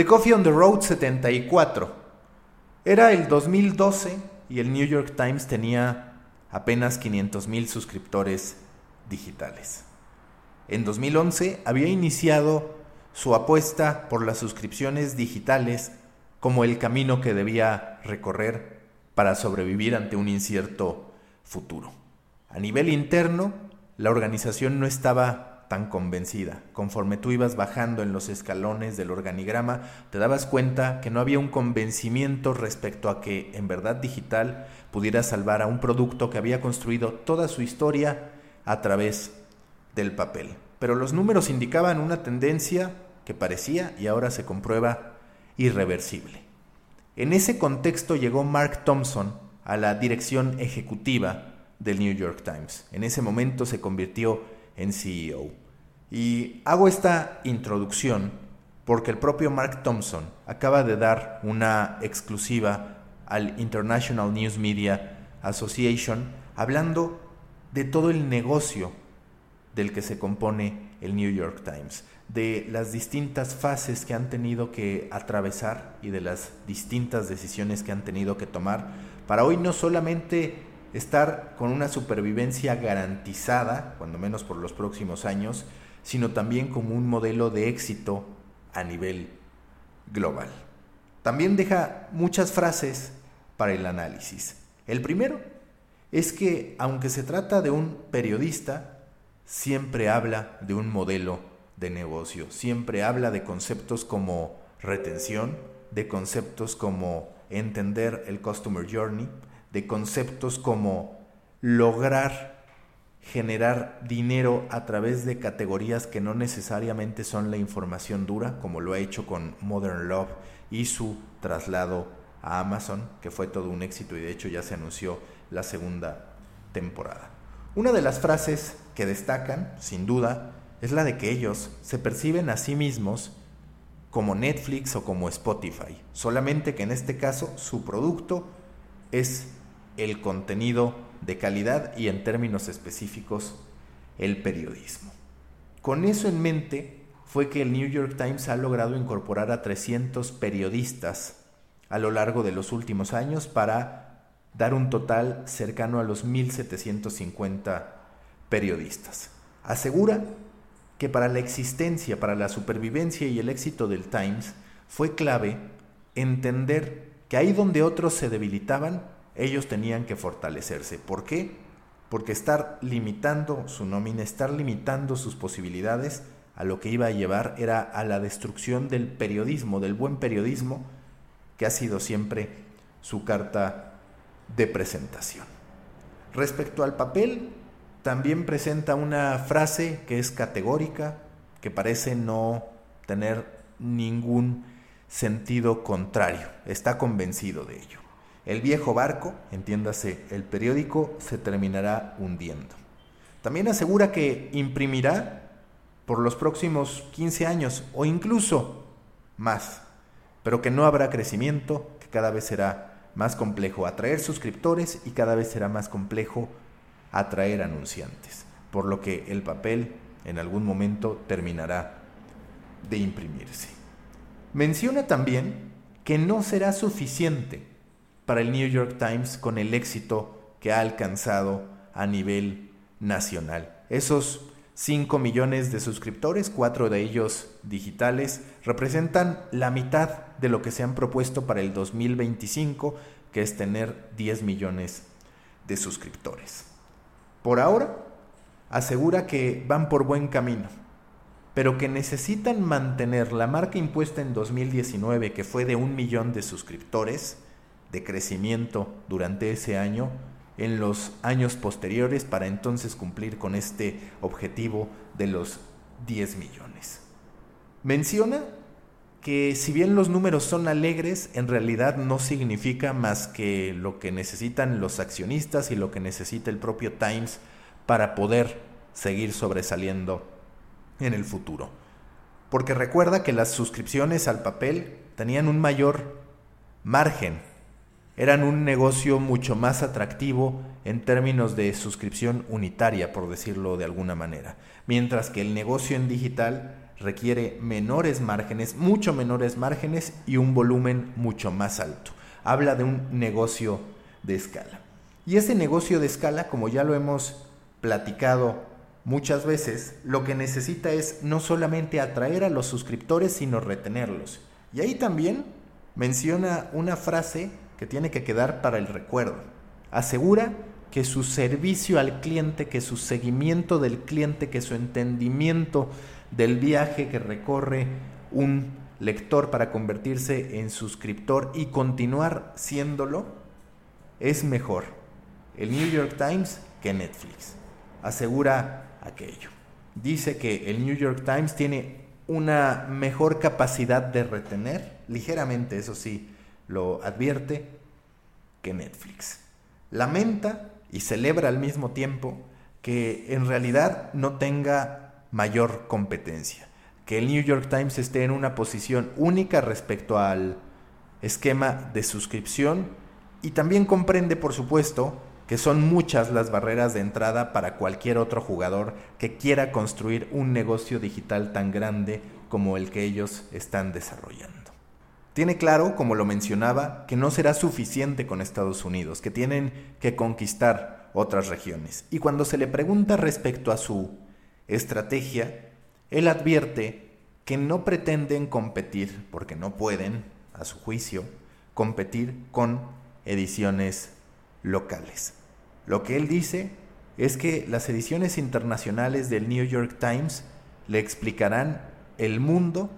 The Coffee on the Road 74. Era el 2012 y el New York Times tenía apenas 500 mil suscriptores digitales. En 2011 había iniciado su apuesta por las suscripciones digitales como el camino que debía recorrer para sobrevivir ante un incierto futuro. A nivel interno, la organización no estaba tan convencida. Conforme tú ibas bajando en los escalones del organigrama, te dabas cuenta que no había un convencimiento respecto a que en verdad digital pudiera salvar a un producto que había construido toda su historia a través del papel. Pero los números indicaban una tendencia que parecía y ahora se comprueba irreversible. En ese contexto llegó Mark Thompson a la dirección ejecutiva del New York Times. En ese momento se convirtió en CEO. Y hago esta introducción porque el propio Mark Thompson acaba de dar una exclusiva al International News Media Association hablando de todo el negocio del que se compone el New York Times, de las distintas fases que han tenido que atravesar y de las distintas decisiones que han tenido que tomar para hoy no solamente estar con una supervivencia garantizada, cuando menos por los próximos años, sino también como un modelo de éxito a nivel global. También deja muchas frases para el análisis. El primero es que aunque se trata de un periodista, siempre habla de un modelo de negocio, siempre habla de conceptos como retención, de conceptos como entender el customer journey, de conceptos como lograr generar dinero a través de categorías que no necesariamente son la información dura, como lo ha hecho con Modern Love y su traslado a Amazon, que fue todo un éxito y de hecho ya se anunció la segunda temporada. Una de las frases que destacan, sin duda, es la de que ellos se perciben a sí mismos como Netflix o como Spotify, solamente que en este caso su producto es el contenido de calidad y en términos específicos el periodismo. Con eso en mente fue que el New York Times ha logrado incorporar a 300 periodistas a lo largo de los últimos años para dar un total cercano a los 1.750 periodistas. Asegura que para la existencia, para la supervivencia y el éxito del Times fue clave entender que ahí donde otros se debilitaban, ellos tenían que fortalecerse. ¿Por qué? Porque estar limitando su nómina, estar limitando sus posibilidades, a lo que iba a llevar era a la destrucción del periodismo, del buen periodismo, que ha sido siempre su carta de presentación. Respecto al papel, también presenta una frase que es categórica, que parece no tener ningún sentido contrario. Está convencido de ello. El viejo barco, entiéndase el periódico, se terminará hundiendo. También asegura que imprimirá por los próximos 15 años o incluso más, pero que no habrá crecimiento, que cada vez será más complejo atraer suscriptores y cada vez será más complejo atraer anunciantes, por lo que el papel en algún momento terminará de imprimirse. Menciona también que no será suficiente para el New York Times con el éxito que ha alcanzado a nivel nacional. Esos 5 millones de suscriptores, 4 de ellos digitales, representan la mitad de lo que se han propuesto para el 2025, que es tener 10 millones de suscriptores. Por ahora, asegura que van por buen camino, pero que necesitan mantener la marca impuesta en 2019, que fue de un millón de suscriptores, de crecimiento durante ese año, en los años posteriores para entonces cumplir con este objetivo de los 10 millones. Menciona que si bien los números son alegres, en realidad no significa más que lo que necesitan los accionistas y lo que necesita el propio Times para poder seguir sobresaliendo en el futuro. Porque recuerda que las suscripciones al papel tenían un mayor margen eran un negocio mucho más atractivo en términos de suscripción unitaria, por decirlo de alguna manera, mientras que el negocio en digital requiere menores márgenes, mucho menores márgenes y un volumen mucho más alto. Habla de un negocio de escala. Y ese negocio de escala, como ya lo hemos platicado muchas veces, lo que necesita es no solamente atraer a los suscriptores, sino retenerlos. Y ahí también menciona una frase que tiene que quedar para el recuerdo. Asegura que su servicio al cliente, que su seguimiento del cliente, que su entendimiento del viaje que recorre un lector para convertirse en suscriptor y continuar siéndolo, es mejor el New York Times que Netflix. Asegura aquello. Dice que el New York Times tiene una mejor capacidad de retener, ligeramente eso sí, lo advierte, que Netflix. Lamenta y celebra al mismo tiempo que en realidad no tenga mayor competencia, que el New York Times esté en una posición única respecto al esquema de suscripción y también comprende, por supuesto, que son muchas las barreras de entrada para cualquier otro jugador que quiera construir un negocio digital tan grande como el que ellos están desarrollando. Tiene claro, como lo mencionaba, que no será suficiente con Estados Unidos, que tienen que conquistar otras regiones. Y cuando se le pregunta respecto a su estrategia, él advierte que no pretenden competir, porque no pueden, a su juicio, competir con ediciones locales. Lo que él dice es que las ediciones internacionales del New York Times le explicarán el mundo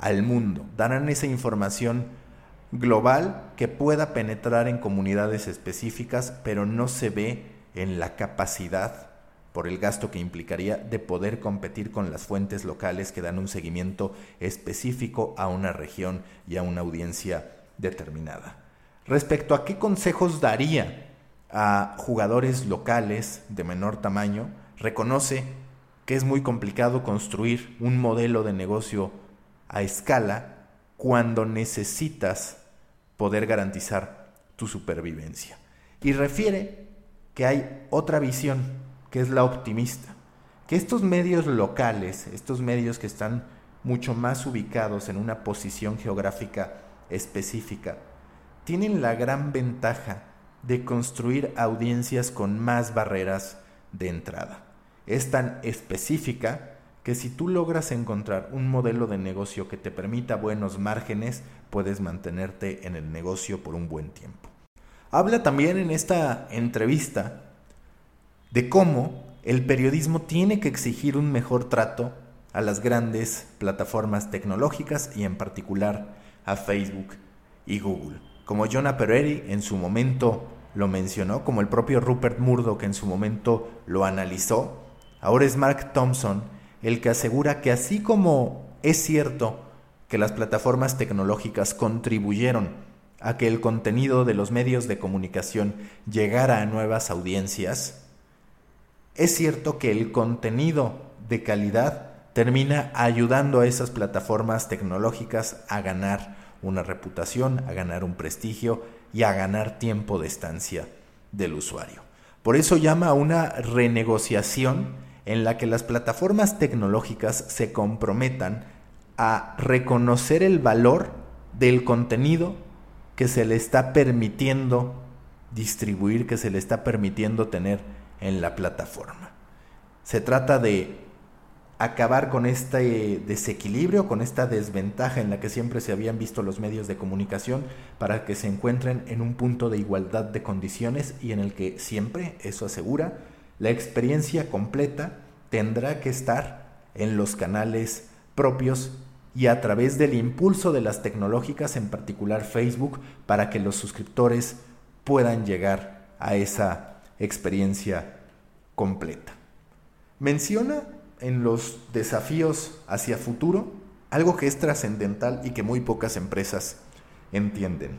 al mundo, darán esa información global que pueda penetrar en comunidades específicas, pero no se ve en la capacidad, por el gasto que implicaría, de poder competir con las fuentes locales que dan un seguimiento específico a una región y a una audiencia determinada. Respecto a qué consejos daría a jugadores locales de menor tamaño, reconoce que es muy complicado construir un modelo de negocio a escala cuando necesitas poder garantizar tu supervivencia. Y refiere que hay otra visión, que es la optimista, que estos medios locales, estos medios que están mucho más ubicados en una posición geográfica específica, tienen la gran ventaja de construir audiencias con más barreras de entrada. Es tan específica que si tú logras encontrar un modelo de negocio que te permita buenos márgenes, puedes mantenerte en el negocio por un buen tiempo. Habla también en esta entrevista de cómo el periodismo tiene que exigir un mejor trato a las grandes plataformas tecnológicas y en particular a Facebook y Google. Como Jonah Peretti en su momento lo mencionó, como el propio Rupert Murdoch en su momento lo analizó, ahora es Mark Thompson el que asegura que así como es cierto que las plataformas tecnológicas contribuyeron a que el contenido de los medios de comunicación llegara a nuevas audiencias, es cierto que el contenido de calidad termina ayudando a esas plataformas tecnológicas a ganar una reputación, a ganar un prestigio y a ganar tiempo de estancia del usuario. Por eso llama a una renegociación en la que las plataformas tecnológicas se comprometan a reconocer el valor del contenido que se le está permitiendo distribuir, que se le está permitiendo tener en la plataforma. Se trata de acabar con este desequilibrio, con esta desventaja en la que siempre se habían visto los medios de comunicación para que se encuentren en un punto de igualdad de condiciones y en el que siempre, eso asegura, la experiencia completa tendrá que estar en los canales propios y a través del impulso de las tecnológicas, en particular Facebook, para que los suscriptores puedan llegar a esa experiencia completa. Menciona en los desafíos hacia futuro algo que es trascendental y que muy pocas empresas entienden.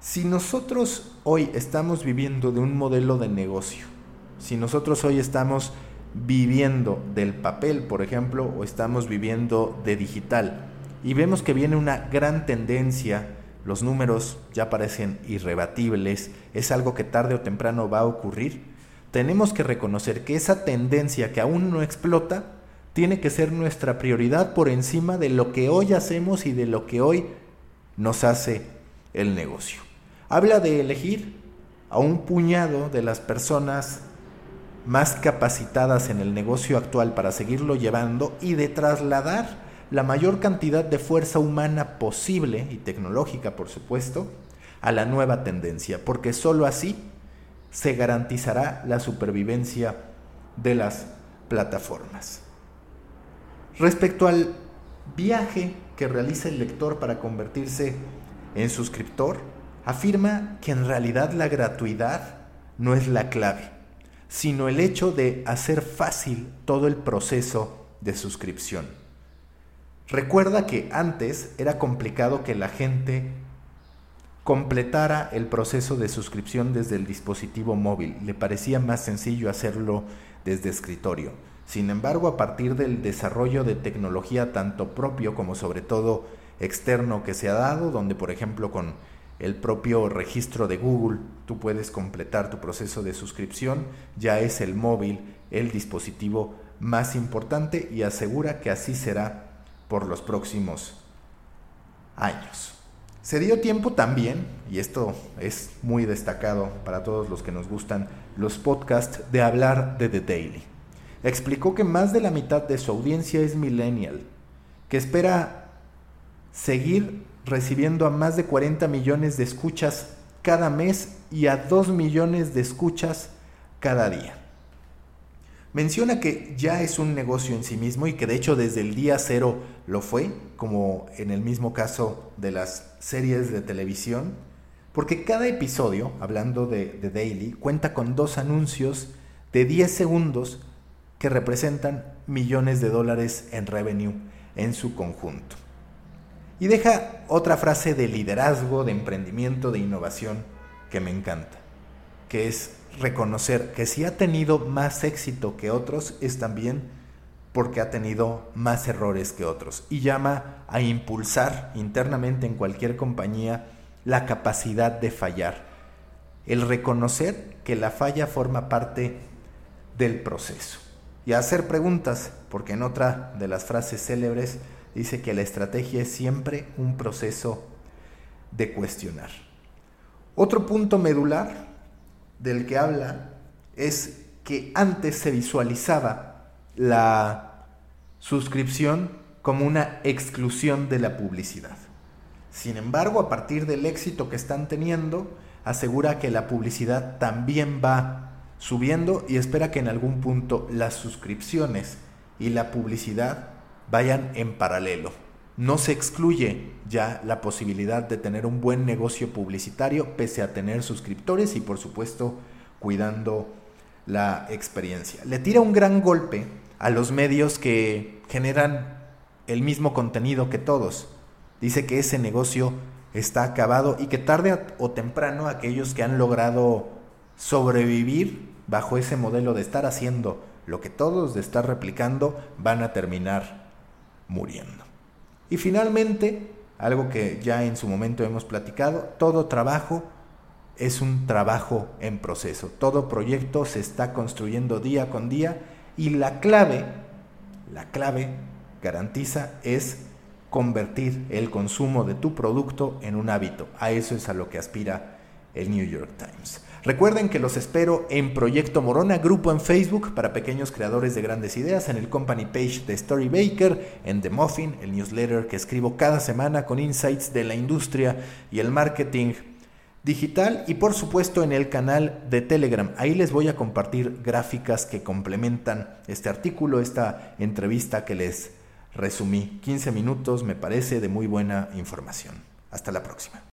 Si nosotros hoy estamos viviendo de un modelo de negocio si nosotros hoy estamos viviendo del papel, por ejemplo, o estamos viviendo de digital, y vemos que viene una gran tendencia, los números ya parecen irrebatibles, es algo que tarde o temprano va a ocurrir, tenemos que reconocer que esa tendencia que aún no explota tiene que ser nuestra prioridad por encima de lo que hoy hacemos y de lo que hoy nos hace el negocio. Habla de elegir a un puñado de las personas más capacitadas en el negocio actual para seguirlo llevando y de trasladar la mayor cantidad de fuerza humana posible y tecnológica, por supuesto, a la nueva tendencia, porque sólo así se garantizará la supervivencia de las plataformas. Respecto al viaje que realiza el lector para convertirse en suscriptor, afirma que en realidad la gratuidad no es la clave sino el hecho de hacer fácil todo el proceso de suscripción. Recuerda que antes era complicado que la gente completara el proceso de suscripción desde el dispositivo móvil. Le parecía más sencillo hacerlo desde escritorio. Sin embargo, a partir del desarrollo de tecnología tanto propio como sobre todo externo que se ha dado, donde por ejemplo con el propio registro de Google, tú puedes completar tu proceso de suscripción, ya es el móvil el dispositivo más importante y asegura que así será por los próximos años. Se dio tiempo también, y esto es muy destacado para todos los que nos gustan los podcasts, de hablar de The Daily. Explicó que más de la mitad de su audiencia es millennial, que espera seguir recibiendo a más de 40 millones de escuchas cada mes y a 2 millones de escuchas cada día. Menciona que ya es un negocio en sí mismo y que de hecho desde el día cero lo fue, como en el mismo caso de las series de televisión, porque cada episodio, hablando de, de Daily, cuenta con dos anuncios de 10 segundos que representan millones de dólares en revenue en su conjunto. Y deja otra frase de liderazgo, de emprendimiento, de innovación que me encanta, que es reconocer que si ha tenido más éxito que otros es también porque ha tenido más errores que otros. Y llama a impulsar internamente en cualquier compañía la capacidad de fallar, el reconocer que la falla forma parte del proceso. Y hacer preguntas, porque en otra de las frases célebres dice que la estrategia es siempre un proceso de cuestionar. Otro punto medular del que habla es que antes se visualizaba la suscripción como una exclusión de la publicidad. Sin embargo, a partir del éxito que están teniendo, asegura que la publicidad también va subiendo y espera que en algún punto las suscripciones y la publicidad vayan en paralelo. No se excluye ya la posibilidad de tener un buen negocio publicitario pese a tener suscriptores y por supuesto cuidando la experiencia. Le tira un gran golpe a los medios que generan el mismo contenido que todos. Dice que ese negocio está acabado y que tarde o temprano aquellos que han logrado sobrevivir bajo ese modelo de estar haciendo lo que todos, de estar replicando, van a terminar muriendo. Y finalmente, algo que ya en su momento hemos platicado, todo trabajo es un trabajo en proceso. Todo proyecto se está construyendo día con día y la clave, la clave garantiza es convertir el consumo de tu producto en un hábito. A eso es a lo que aspira el New York Times. Recuerden que los espero en Proyecto Morona, grupo en Facebook para pequeños creadores de grandes ideas, en el company page de Story Baker, en The Muffin, el newsletter que escribo cada semana con insights de la industria y el marketing digital y por supuesto en el canal de Telegram. Ahí les voy a compartir gráficas que complementan este artículo, esta entrevista que les resumí. 15 minutos me parece de muy buena información. Hasta la próxima.